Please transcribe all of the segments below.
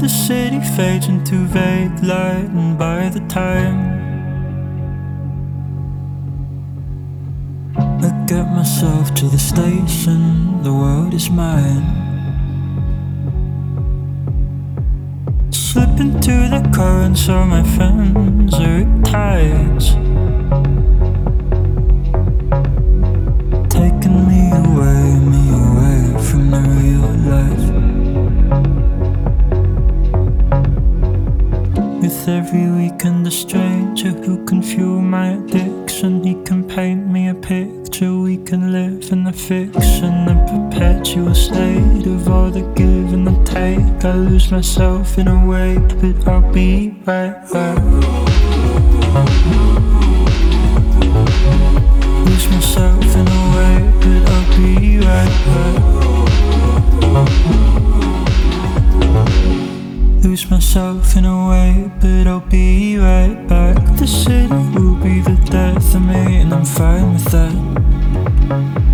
The city fades into vague light, and by the time I get myself to the station, the world is mine. Slip into the current, so my friends are tides. Every weekend, a stranger who can fuel my addiction. He can paint me a picture. We can live in the fiction, a perpetual state of all the give and the take. I lose myself in a way, but I'll be right back. Lose myself in a way, but I'll be right back. Lose myself in a way, but I'll be right back. The city will be the death of me, and I'm fine with that.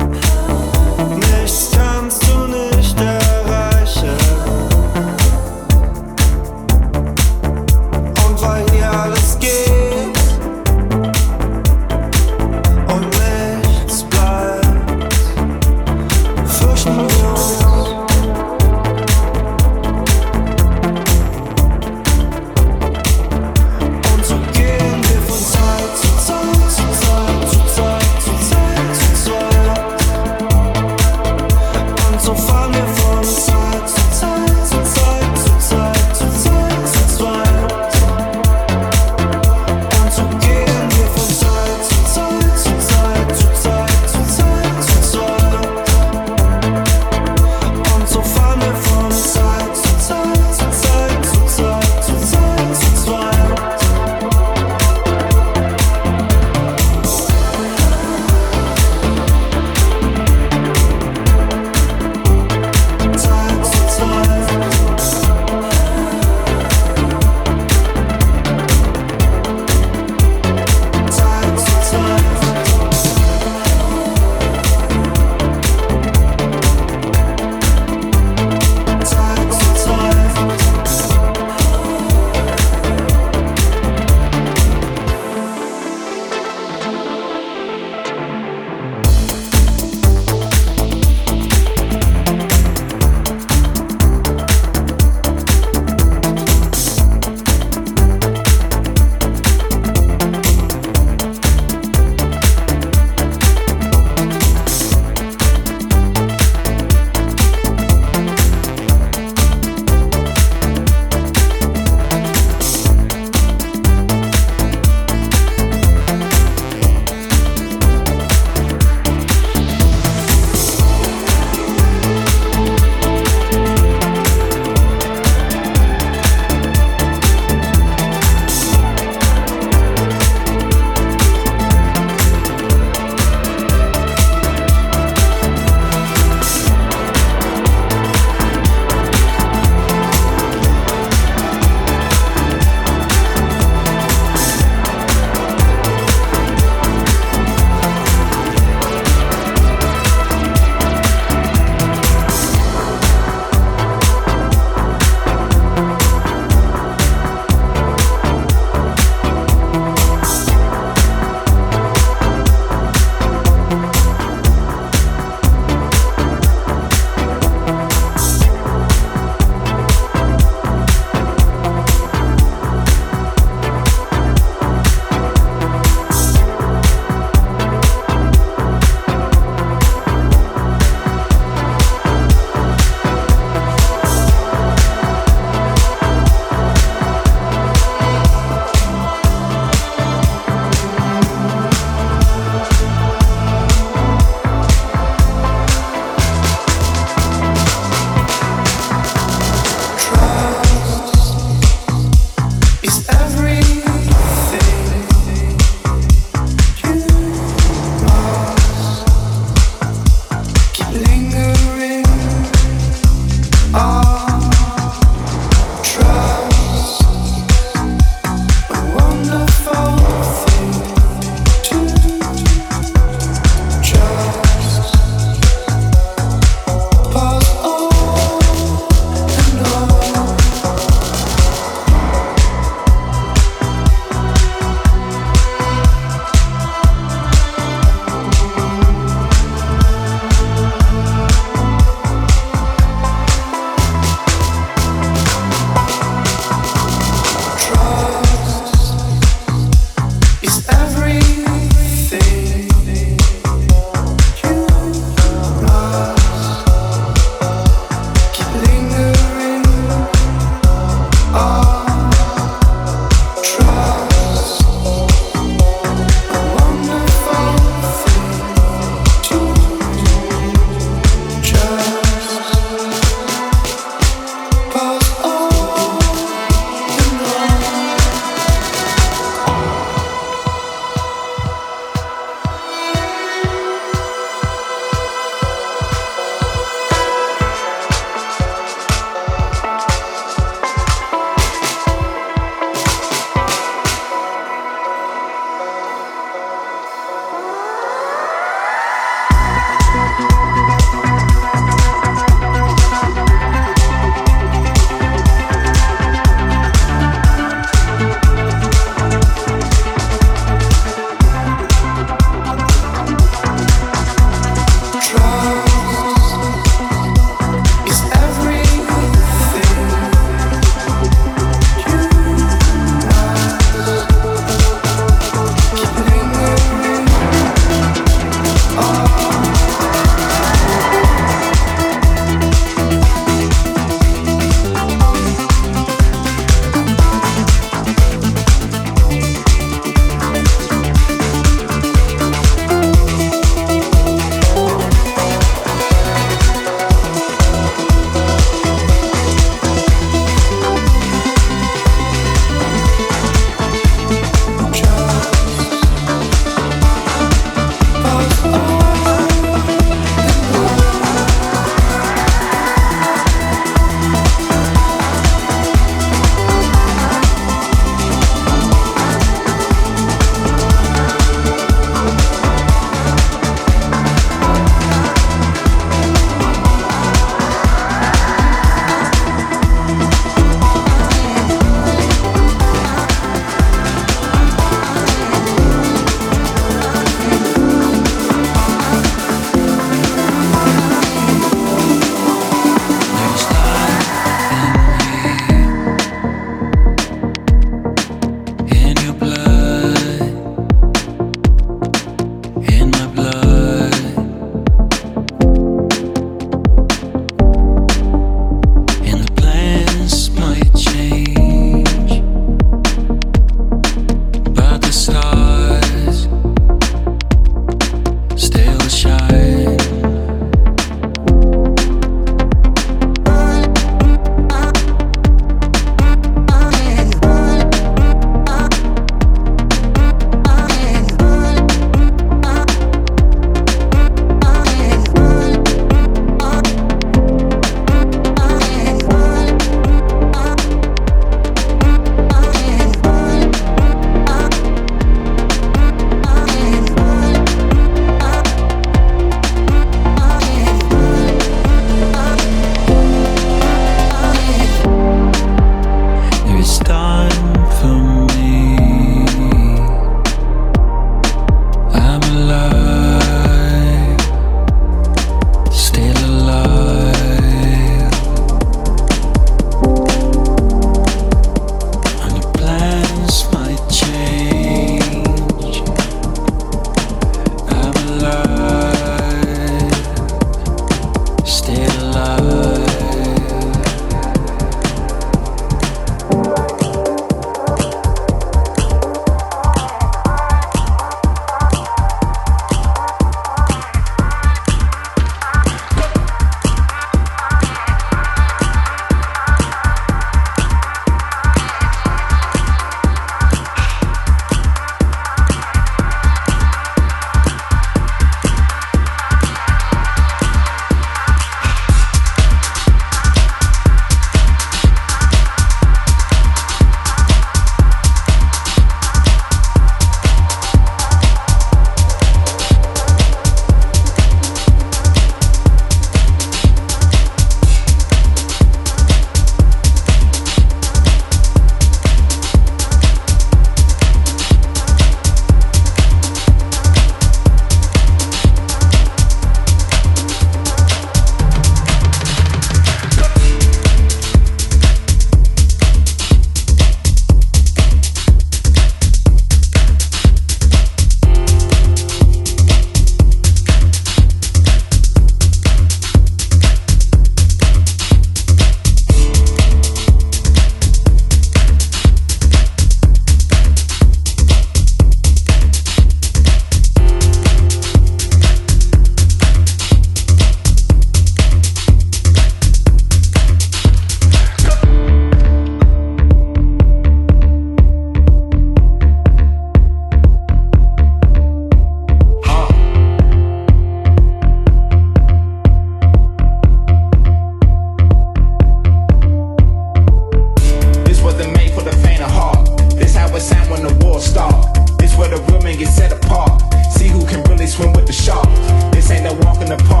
the park.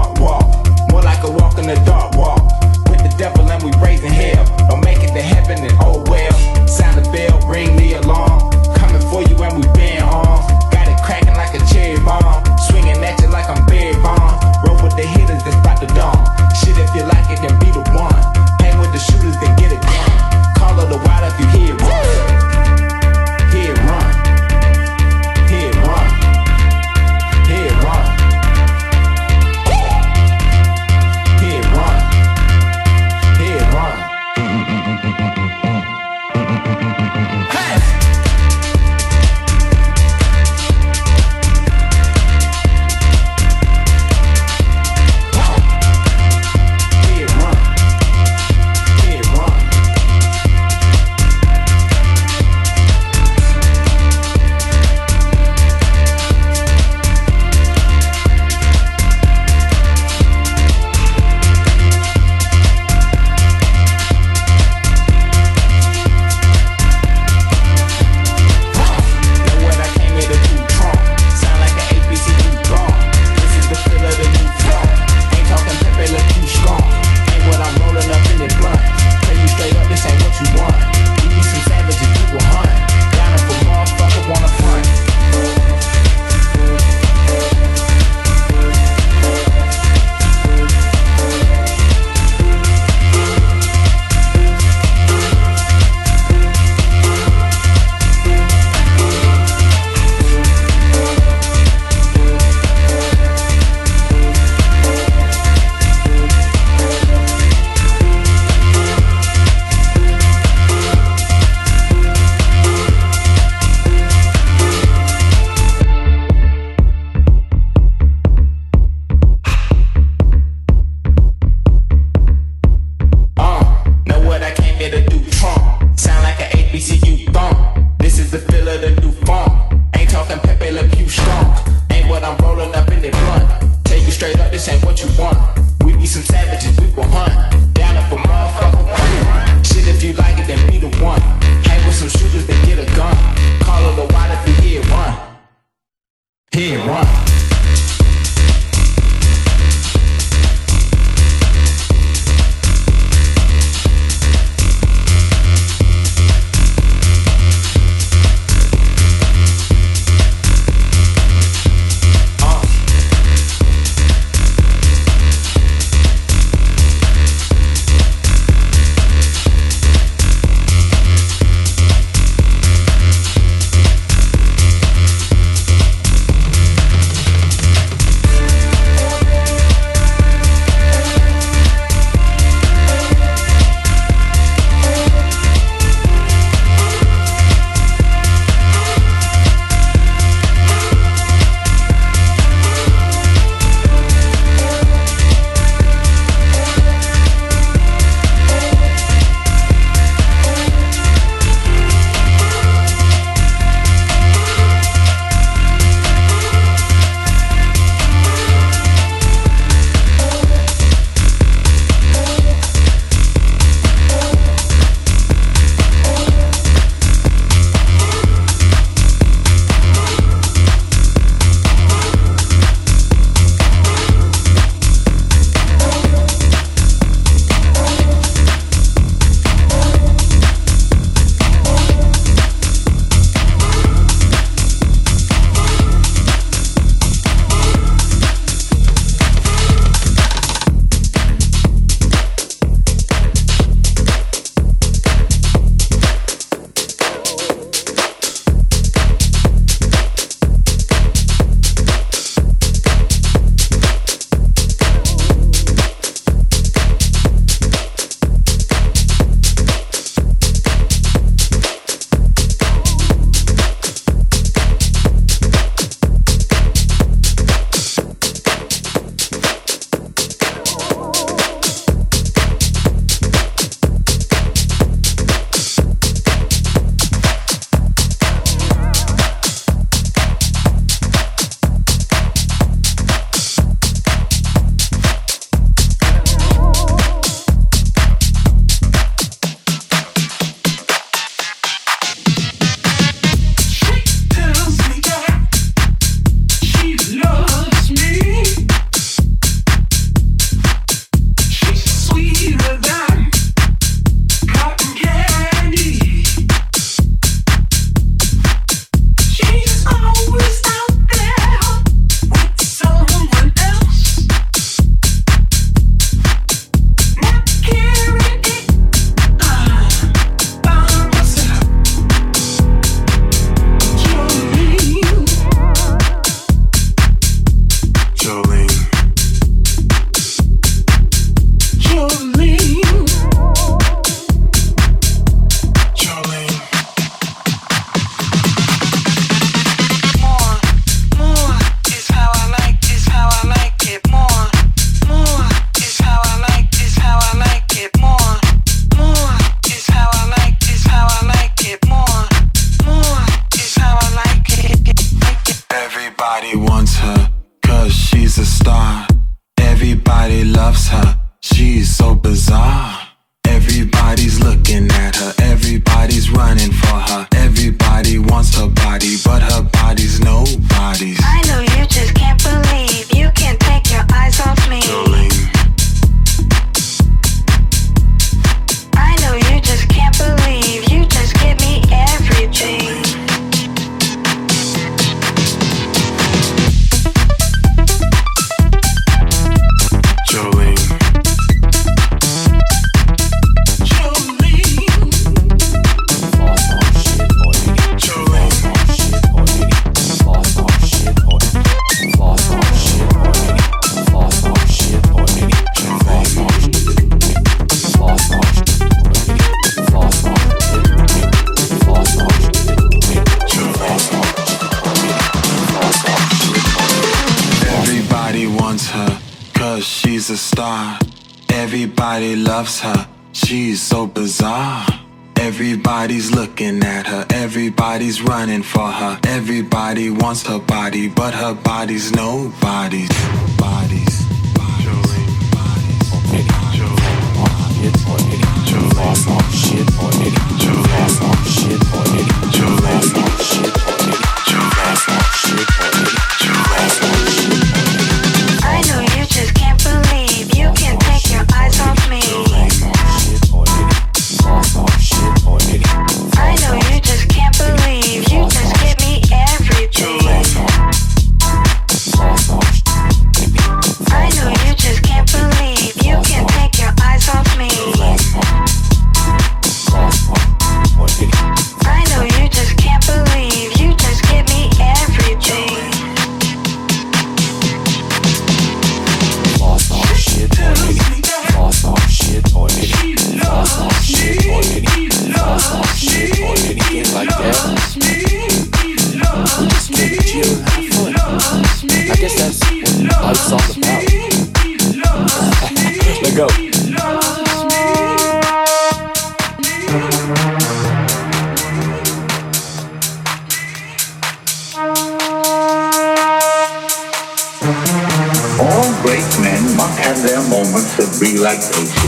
relaxation.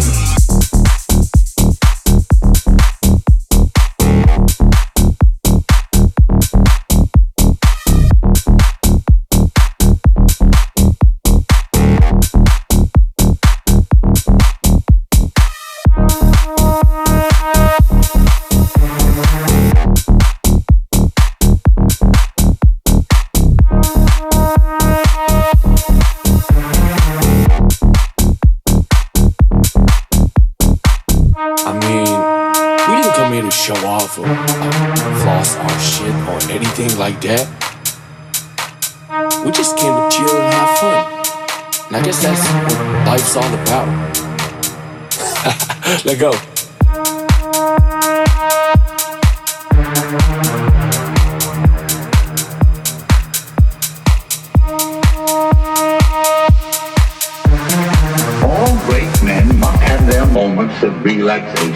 Let go. All great men must have their moments of relaxation.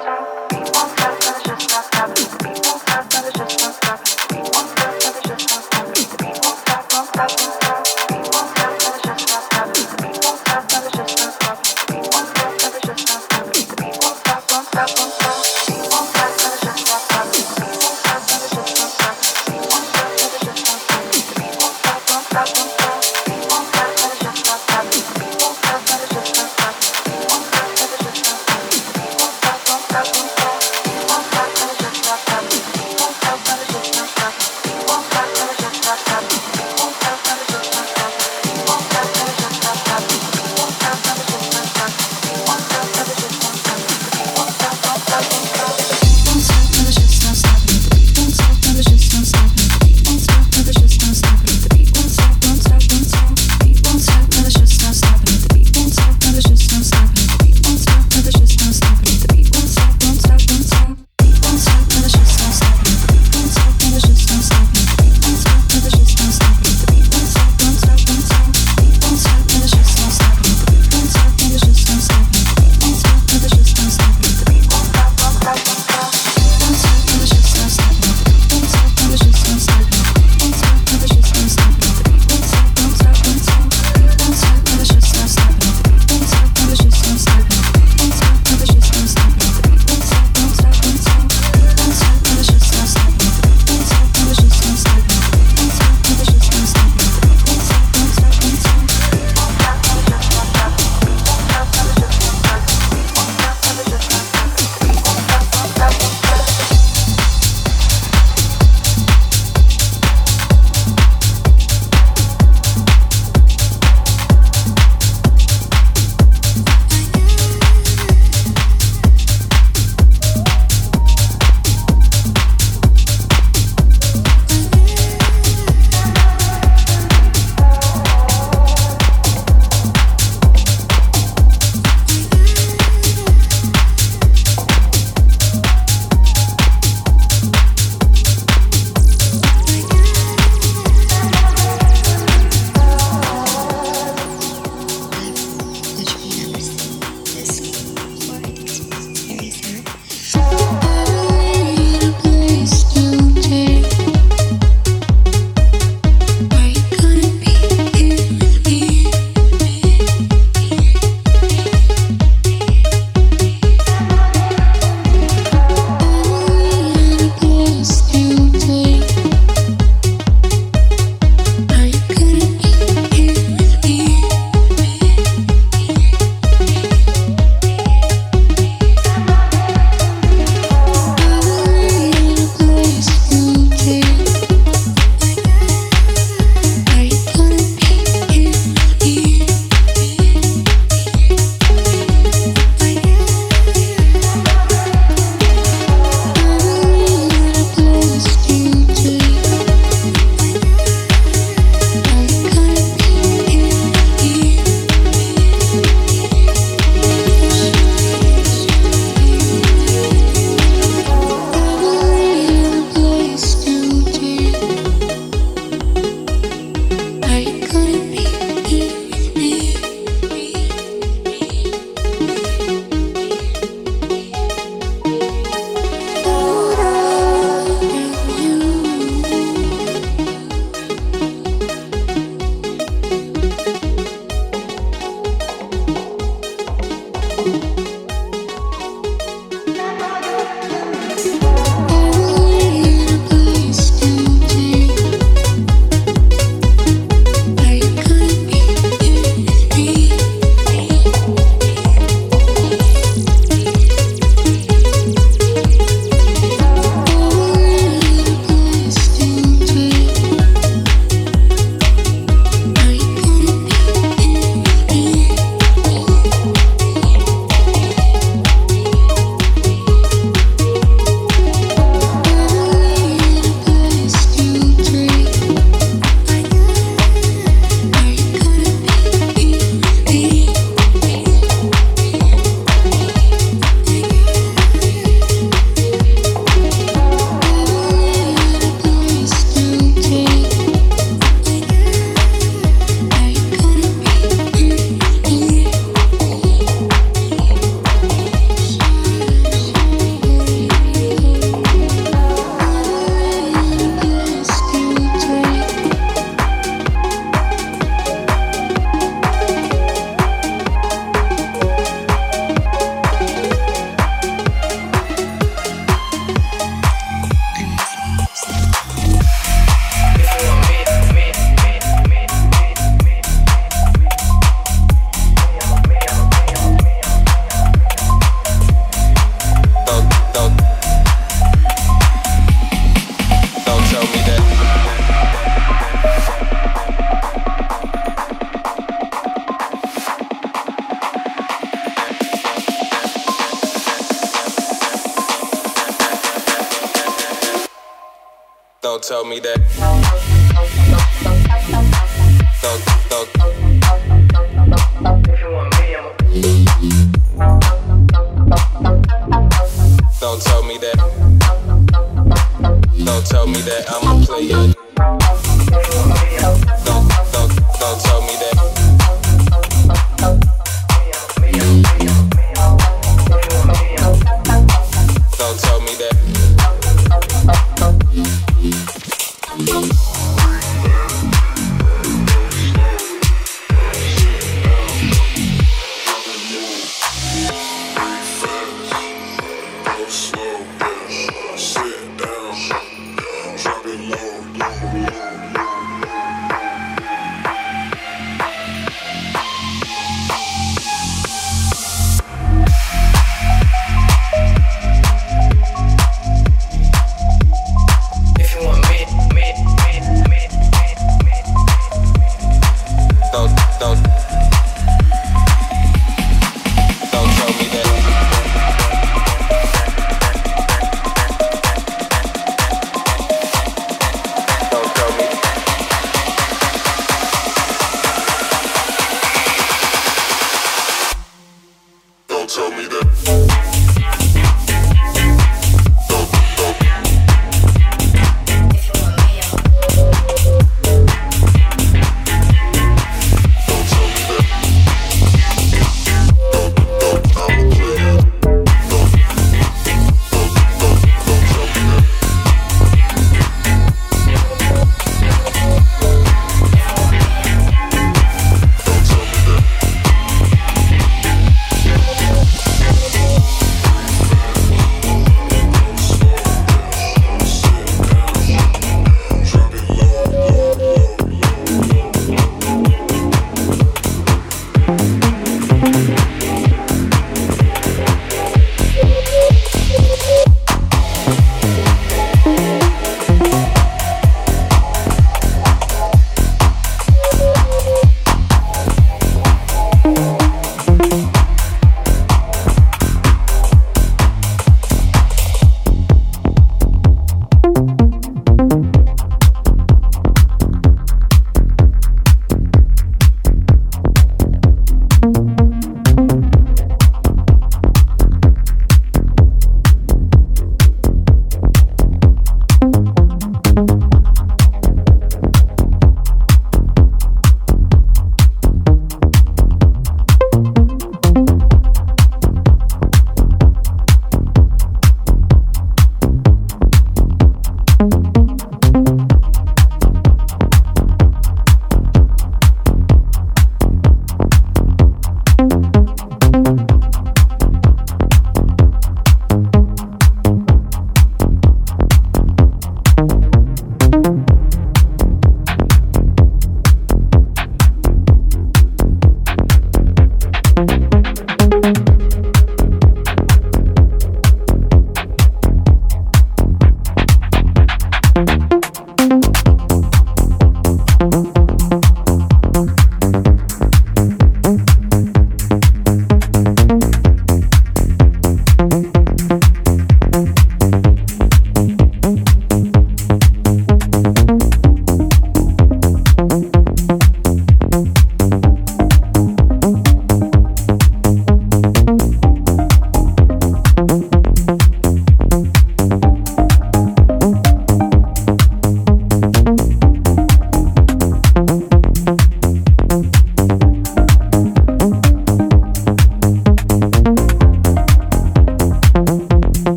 stop.